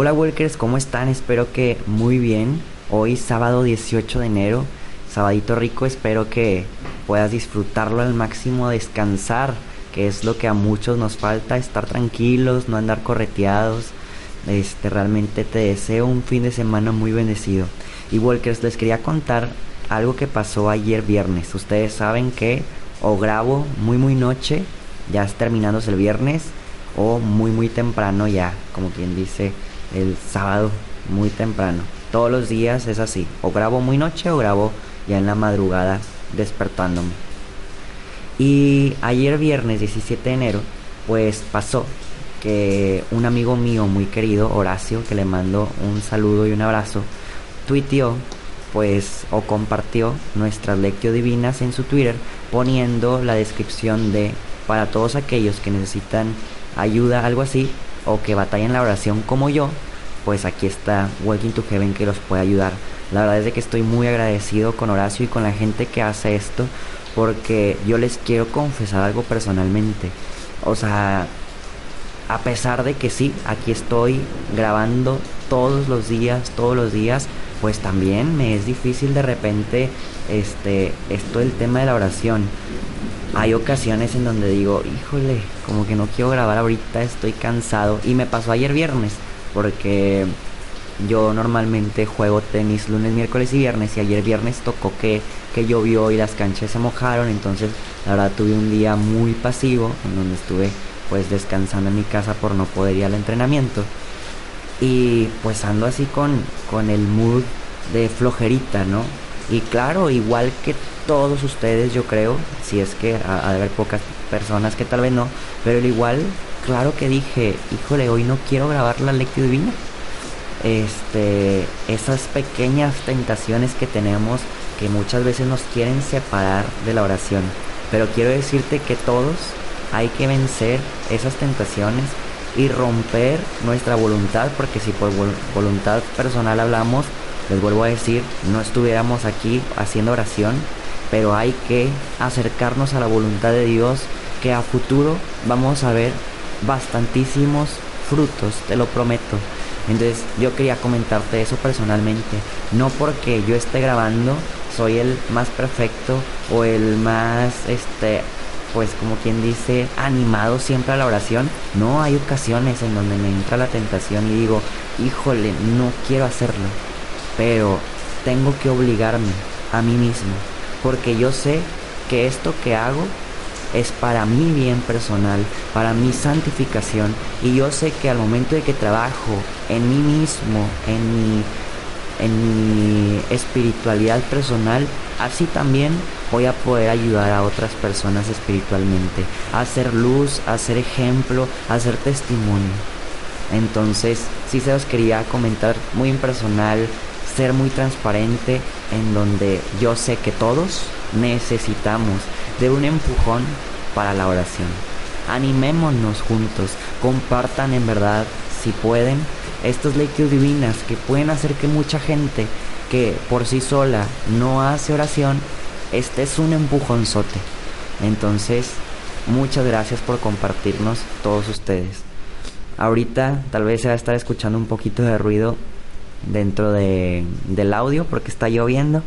Hola Walkers, ¿cómo están? Espero que muy bien. Hoy sábado 18 de enero, sabadito rico, espero que puedas disfrutarlo al máximo, descansar, que es lo que a muchos nos falta, estar tranquilos, no andar correteados. Este, realmente te deseo un fin de semana muy bendecido. Y Walkers, les quería contar algo que pasó ayer viernes. Ustedes saben que o grabo muy muy noche, ya terminándose el viernes, o muy muy temprano ya, como quien dice, el sábado muy temprano. Todos los días es así, o grabo muy noche o grabo ya en la madrugada despertándome. Y ayer viernes 17 de enero, pues pasó que un amigo mío muy querido, Horacio, que le mando un saludo y un abrazo, tuiteó pues o compartió nuestras lectio divinas en su Twitter poniendo la descripción de para todos aquellos que necesitan ayuda, algo así, o que batallan la oración como yo, pues aquí está Walking to Heaven que los puede ayudar. La verdad es de que estoy muy agradecido con Horacio y con la gente que hace esto, porque yo les quiero confesar algo personalmente. O sea, a pesar de que sí, aquí estoy grabando todos los días, todos los días, pues también me es difícil de repente este esto el tema de la oración. Hay ocasiones en donde digo, híjole, como que no quiero grabar ahorita, estoy cansado. Y me pasó ayer viernes, porque yo normalmente juego tenis lunes, miércoles y viernes. Y ayer viernes tocó que, que llovió y las canchas se mojaron. Entonces, la verdad, tuve un día muy pasivo, en donde estuve pues descansando en mi casa por no poder ir al entrenamiento. Y pues ando así con, con el mood de flojerita, ¿no? Y claro, igual que todos ustedes, yo creo, si es que ha, de haber pocas personas que tal vez no, pero al igual, claro que dije, híjole, hoy no quiero grabar la lectio divina. Este, esas pequeñas tentaciones que tenemos que muchas veces nos quieren separar de la oración. Pero quiero decirte que todos hay que vencer esas tentaciones y romper nuestra voluntad, porque si por vol- voluntad personal hablamos, les vuelvo a decir, no estuviéramos aquí haciendo oración, pero hay que acercarnos a la voluntad de Dios, que a futuro vamos a ver bastantísimos frutos, te lo prometo. Entonces yo quería comentarte eso personalmente, no porque yo esté grabando soy el más perfecto o el más este pues como quien dice, animado siempre a la oración. No, hay ocasiones en donde me entra la tentación y digo, híjole, no quiero hacerlo. Pero tengo que obligarme a mí mismo. Porque yo sé que esto que hago es para mi bien personal, para mi santificación. Y yo sé que al momento de que trabajo en mí mismo, en mi en mi espiritualidad personal, así también voy a poder ayudar a otras personas espiritualmente, a hacer luz, a hacer ejemplo, a hacer testimonio. Entonces, sí se los quería comentar muy impersonal, ser muy transparente, en donde yo sé que todos necesitamos de un empujón para la oración. Animémonos juntos, compartan en verdad, si pueden, estas lecturas divinas que pueden hacer que mucha gente que por sí sola no hace oración, este es un empujonzote. Entonces, muchas gracias por compartirnos todos ustedes. Ahorita tal vez se va a estar escuchando un poquito de ruido dentro de, del audio porque está lloviendo.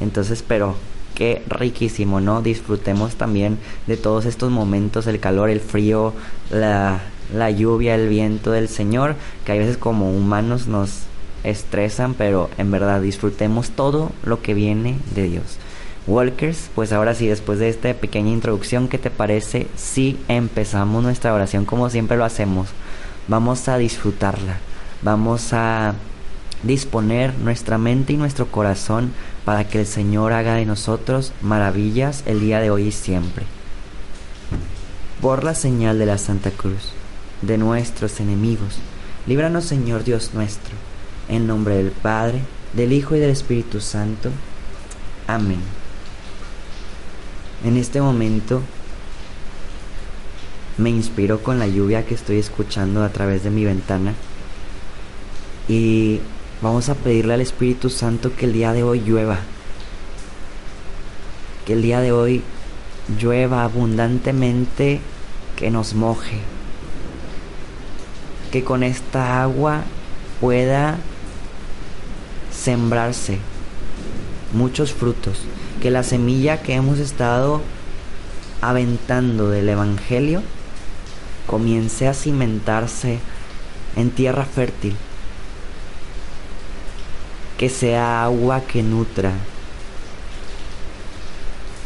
Entonces, pero qué riquísimo, ¿no? Disfrutemos también de todos estos momentos, el calor, el frío, la, la lluvia, el viento del Señor, que a veces como humanos nos estresan, pero en verdad disfrutemos todo lo que viene de Dios. Walkers, pues ahora sí, después de esta pequeña introducción, ¿qué te parece si empezamos nuestra oración como siempre lo hacemos? Vamos a disfrutarla, vamos a disponer nuestra mente y nuestro corazón para que el Señor haga de nosotros maravillas el día de hoy y siempre. Por la señal de la Santa Cruz, de nuestros enemigos, Líbranos, Señor Dios nuestro, en nombre del Padre, del Hijo y del Espíritu Santo. Amén. En este momento me inspiro con la lluvia que estoy escuchando a través de mi ventana y vamos a pedirle al Espíritu Santo que el día de hoy llueva. Que el día de hoy llueva abundantemente, que nos moje. Que con esta agua pueda sembrarse muchos frutos. Que la semilla que hemos estado aventando del Evangelio comience a cimentarse en tierra fértil. Que sea agua que nutra.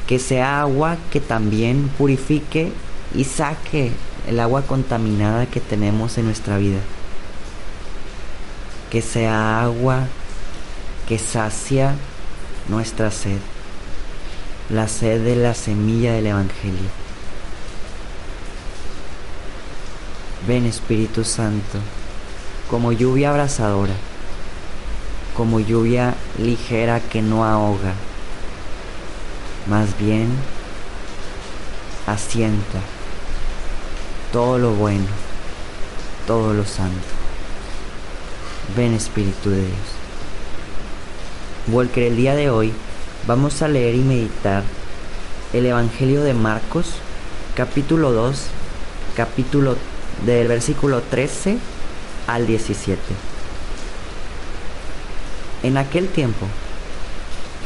Que sea agua que también purifique y saque el agua contaminada que tenemos en nuestra vida. Que sea agua que sacia nuestra sed, la sed de la semilla del Evangelio. Ven Espíritu Santo, como lluvia abrasadora, como lluvia ligera que no ahoga, más bien asienta todo lo bueno, todo lo santo. Ven Espíritu de Dios. Walker, el día de hoy vamos a leer y meditar el Evangelio de Marcos, capítulo 2, capítulo del versículo 13 al 17. En aquel tiempo,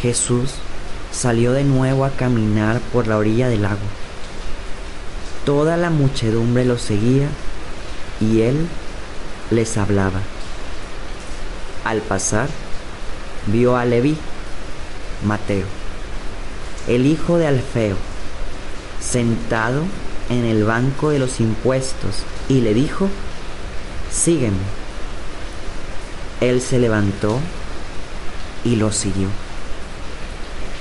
Jesús salió de nuevo a caminar por la orilla del lago. Toda la muchedumbre lo seguía y él les hablaba. Al pasar, vio a Leví, Mateo, el hijo de Alfeo, sentado en el banco de los impuestos y le dijo, sígueme. Él se levantó y lo siguió.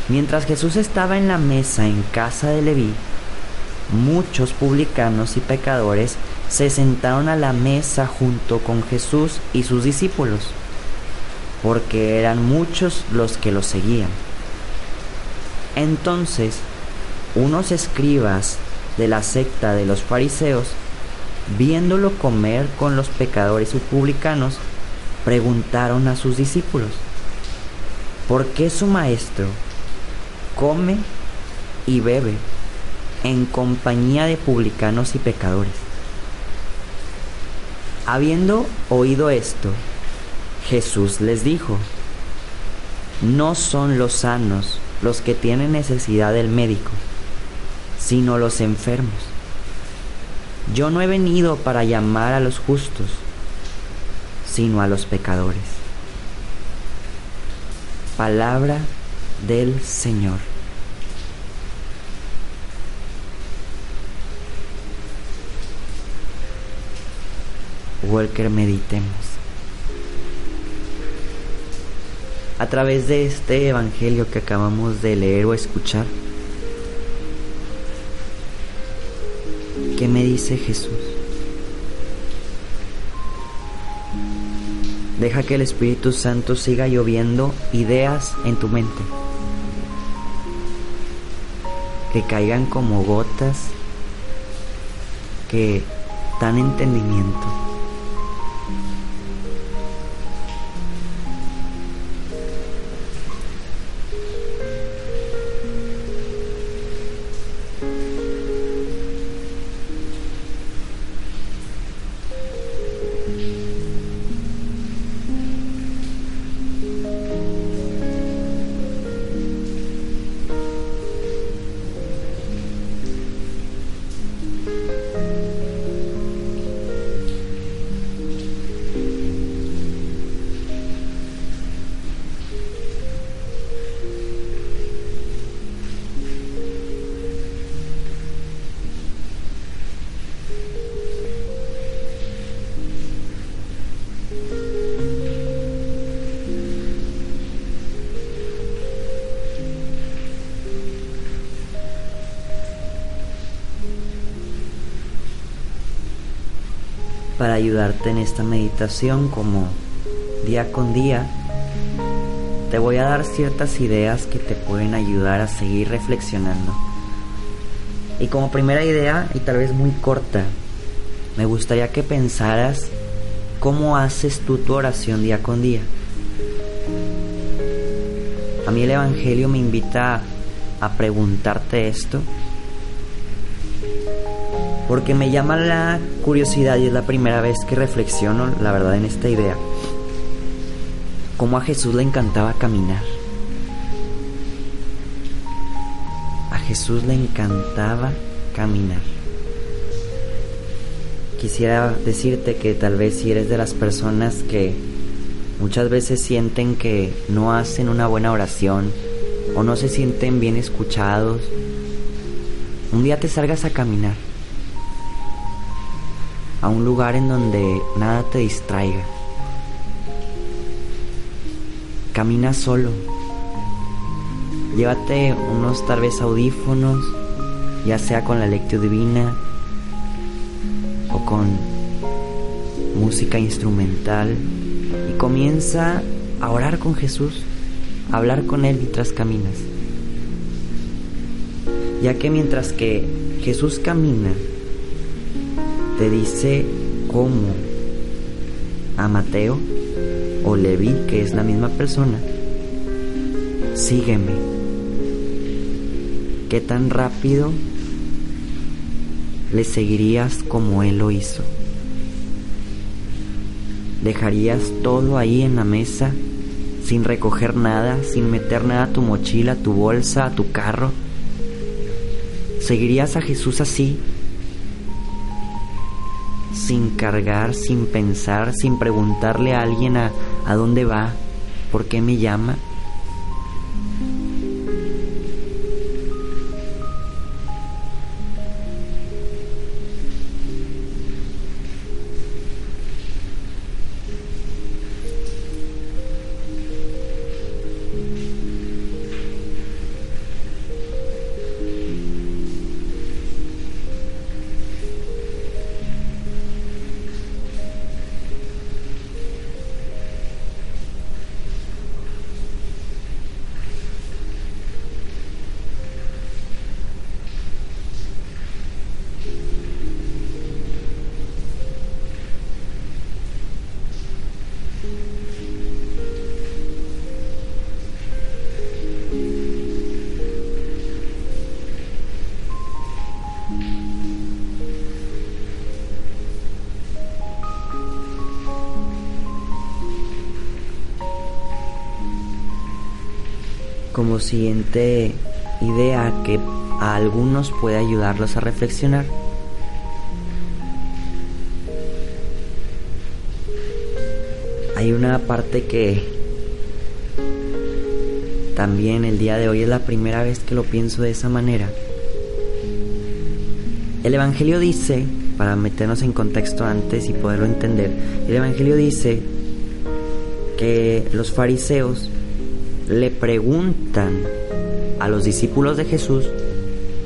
Mientras Jesús estaba en la mesa en casa de Leví, muchos publicanos y pecadores se sentaron a la mesa junto con Jesús y sus discípulos porque eran muchos los que lo seguían. Entonces, unos escribas de la secta de los fariseos, viéndolo comer con los pecadores y publicanos, preguntaron a sus discípulos, ¿por qué su maestro come y bebe en compañía de publicanos y pecadores? Habiendo oído esto, Jesús les dijo, no son los sanos los que tienen necesidad del médico, sino los enfermos. Yo no he venido para llamar a los justos, sino a los pecadores. Palabra del Señor. Walker, meditemos. a través de este Evangelio que acabamos de leer o escuchar. ¿Qué me dice Jesús? Deja que el Espíritu Santo siga lloviendo ideas en tu mente. Que caigan como gotas que dan entendimiento. Ayudarte en esta meditación como día con día. Te voy a dar ciertas ideas que te pueden ayudar a seguir reflexionando. Y como primera idea, y tal vez muy corta, me gustaría que pensaras cómo haces tú tu oración día con día. A mí el Evangelio me invita a preguntarte esto porque me llama la curiosidad y es la primera vez que reflexiono, la verdad, en esta idea. Cómo a Jesús le encantaba caminar. A Jesús le encantaba caminar. Quisiera decirte que tal vez si eres de las personas que muchas veces sienten que no hacen una buena oración o no se sienten bien escuchados, un día te salgas a caminar un lugar en donde nada te distraiga. Camina solo. Llévate unos tal vez audífonos, ya sea con la lectura divina o con música instrumental y comienza a orar con Jesús, a hablar con Él mientras caminas. Ya que mientras que Jesús camina, te dice cómo a Mateo o Leví, que es la misma persona, sígueme. ¿Qué tan rápido le seguirías como Él lo hizo? ¿Dejarías todo ahí en la mesa sin recoger nada, sin meter nada a tu mochila, a tu bolsa, a tu carro? ¿Seguirías a Jesús así, sin cargar, sin pensar, sin preguntarle a alguien a, a dónde va, por qué me llama. Siguiente idea que a algunos puede ayudarlos a reflexionar. Hay una parte que también el día de hoy es la primera vez que lo pienso de esa manera. El Evangelio dice, para meternos en contexto antes y poderlo entender, el Evangelio dice que los fariseos le preguntan a los discípulos de Jesús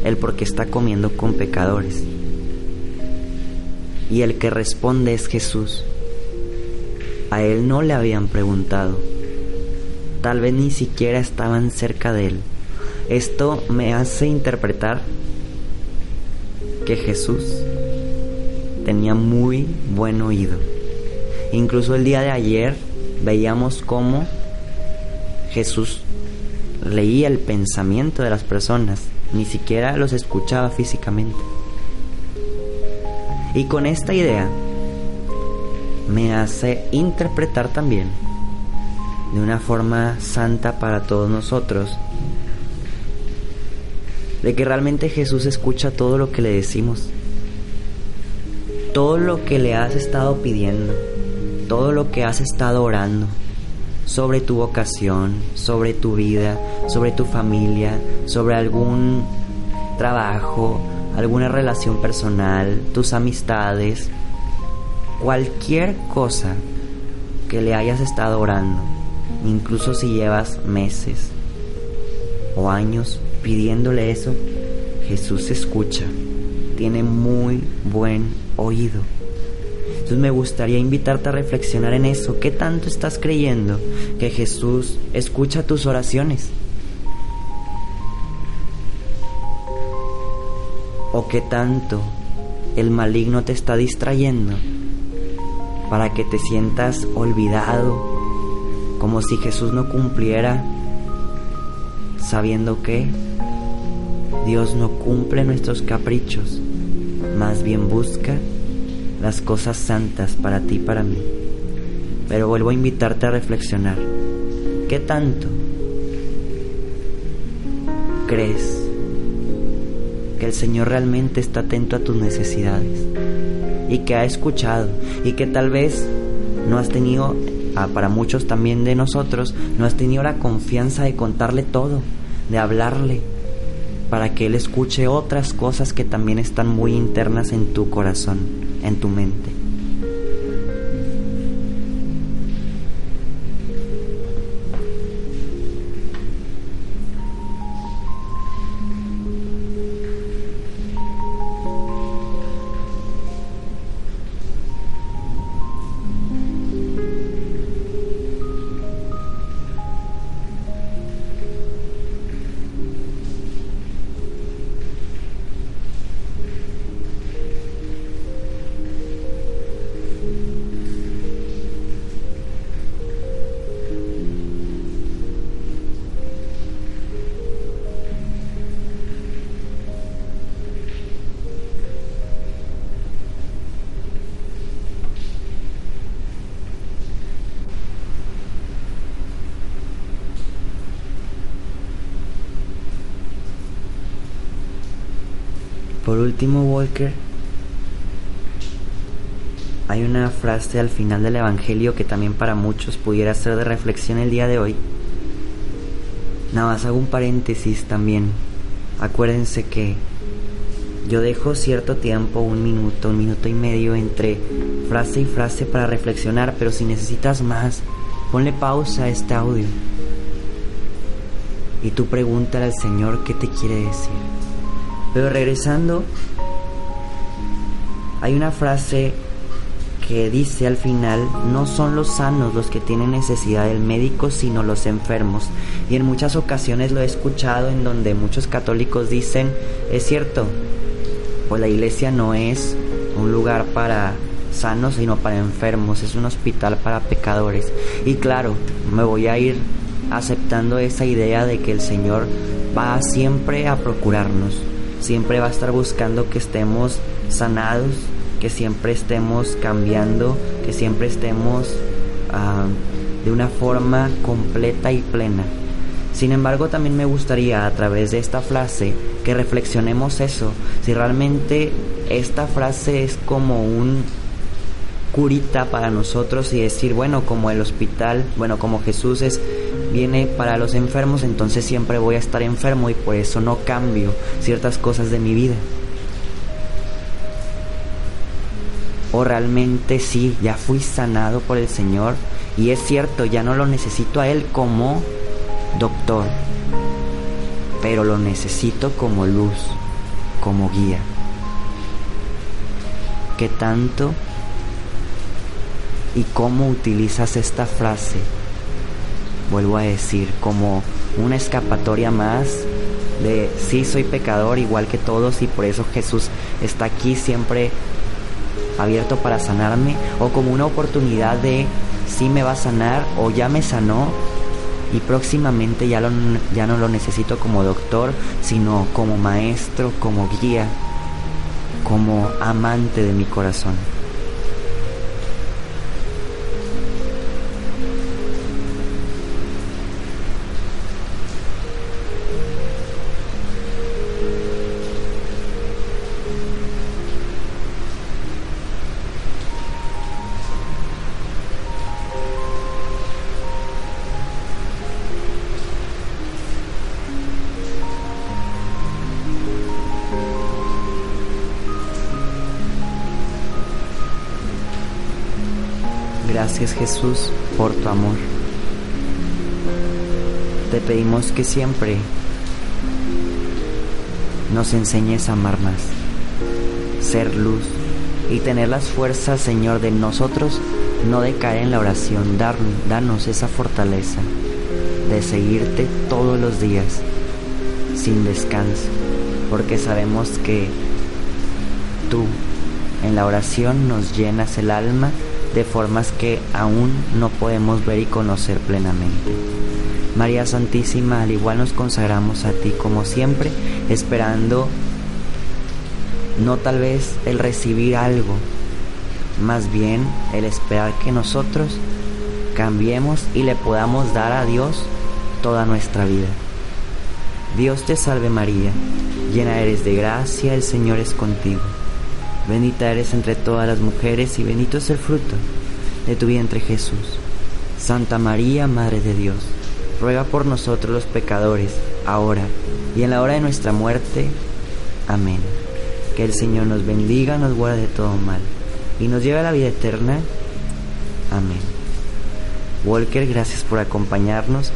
el por qué está comiendo con pecadores. Y el que responde es Jesús. A él no le habían preguntado. Tal vez ni siquiera estaban cerca de él. Esto me hace interpretar que Jesús tenía muy buen oído. Incluso el día de ayer veíamos cómo Jesús leía el pensamiento de las personas, ni siquiera los escuchaba físicamente. Y con esta idea me hace interpretar también de una forma santa para todos nosotros de que realmente Jesús escucha todo lo que le decimos, todo lo que le has estado pidiendo, todo lo que has estado orando sobre tu vocación, sobre tu vida, sobre tu familia, sobre algún trabajo, alguna relación personal, tus amistades, cualquier cosa que le hayas estado orando, incluso si llevas meses o años pidiéndole eso, Jesús escucha, tiene muy buen oído. Entonces me gustaría invitarte a reflexionar en eso. ¿Qué tanto estás creyendo que Jesús escucha tus oraciones? ¿O qué tanto el maligno te está distrayendo para que te sientas olvidado, como si Jesús no cumpliera, sabiendo que Dios no cumple nuestros caprichos, más bien busca las cosas santas para ti y para mí. Pero vuelvo a invitarte a reflexionar. ¿Qué tanto crees que el Señor realmente está atento a tus necesidades y que ha escuchado y que tal vez no has tenido, ah, para muchos también de nosotros, no has tenido la confianza de contarle todo, de hablarle, para que Él escuche otras cosas que también están muy internas en tu corazón, en tu mente. Por último, Walker, hay una frase al final del Evangelio que también para muchos pudiera ser de reflexión el día de hoy. Nada más hago un paréntesis también. Acuérdense que yo dejo cierto tiempo, un minuto, un minuto y medio entre frase y frase para reflexionar, pero si necesitas más, ponle pausa a este audio. Y tú pregúntale al Señor qué te quiere decir. Pero regresando, hay una frase que dice al final, no son los sanos los que tienen necesidad del médico, sino los enfermos. Y en muchas ocasiones lo he escuchado en donde muchos católicos dicen, es cierto, pues la iglesia no es un lugar para sanos, sino para enfermos, es un hospital para pecadores. Y claro, me voy a ir aceptando esa idea de que el Señor va siempre a procurarnos siempre va a estar buscando que estemos sanados, que siempre estemos cambiando, que siempre estemos uh, de una forma completa y plena. Sin embargo, también me gustaría a través de esta frase que reflexionemos eso, si realmente esta frase es como un curita para nosotros y decir, bueno, como el hospital, bueno, como Jesús es viene para los enfermos, entonces siempre voy a estar enfermo y por eso no cambio ciertas cosas de mi vida. O realmente sí, ya fui sanado por el Señor y es cierto, ya no lo necesito a Él como doctor, pero lo necesito como luz, como guía. ¿Qué tanto y cómo utilizas esta frase vuelvo a decir, como una escapatoria más de sí soy pecador igual que todos y por eso Jesús está aquí siempre abierto para sanarme o como una oportunidad de sí me va a sanar o ya me sanó y próximamente ya, ya no lo necesito como doctor, sino como maestro, como guía, como amante de mi corazón. Gracias Jesús por tu amor. Te pedimos que siempre nos enseñes a amar más, ser luz, y tener las fuerzas, Señor, de nosotros no decaer en la oración. Dar, danos esa fortaleza de seguirte todos los días sin descanso, porque sabemos que tú en la oración nos llenas el alma de formas que aún no podemos ver y conocer plenamente. María Santísima, al igual nos consagramos a ti como siempre, esperando no tal vez el recibir algo, más bien el esperar que nosotros cambiemos y le podamos dar a Dios toda nuestra vida. Dios te salve María, llena eres de gracia, el Señor es contigo. Bendita eres entre todas las mujeres y bendito es el fruto de tu vientre Jesús. Santa María, Madre de Dios, ruega por nosotros los pecadores, ahora y en la hora de nuestra muerte. Amén. Que el Señor nos bendiga, nos guarde de todo mal y nos lleve a la vida eterna. Amén. Walker, gracias por acompañarnos.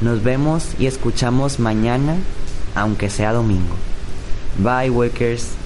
Nos vemos y escuchamos mañana, aunque sea domingo. Bye, Walkers.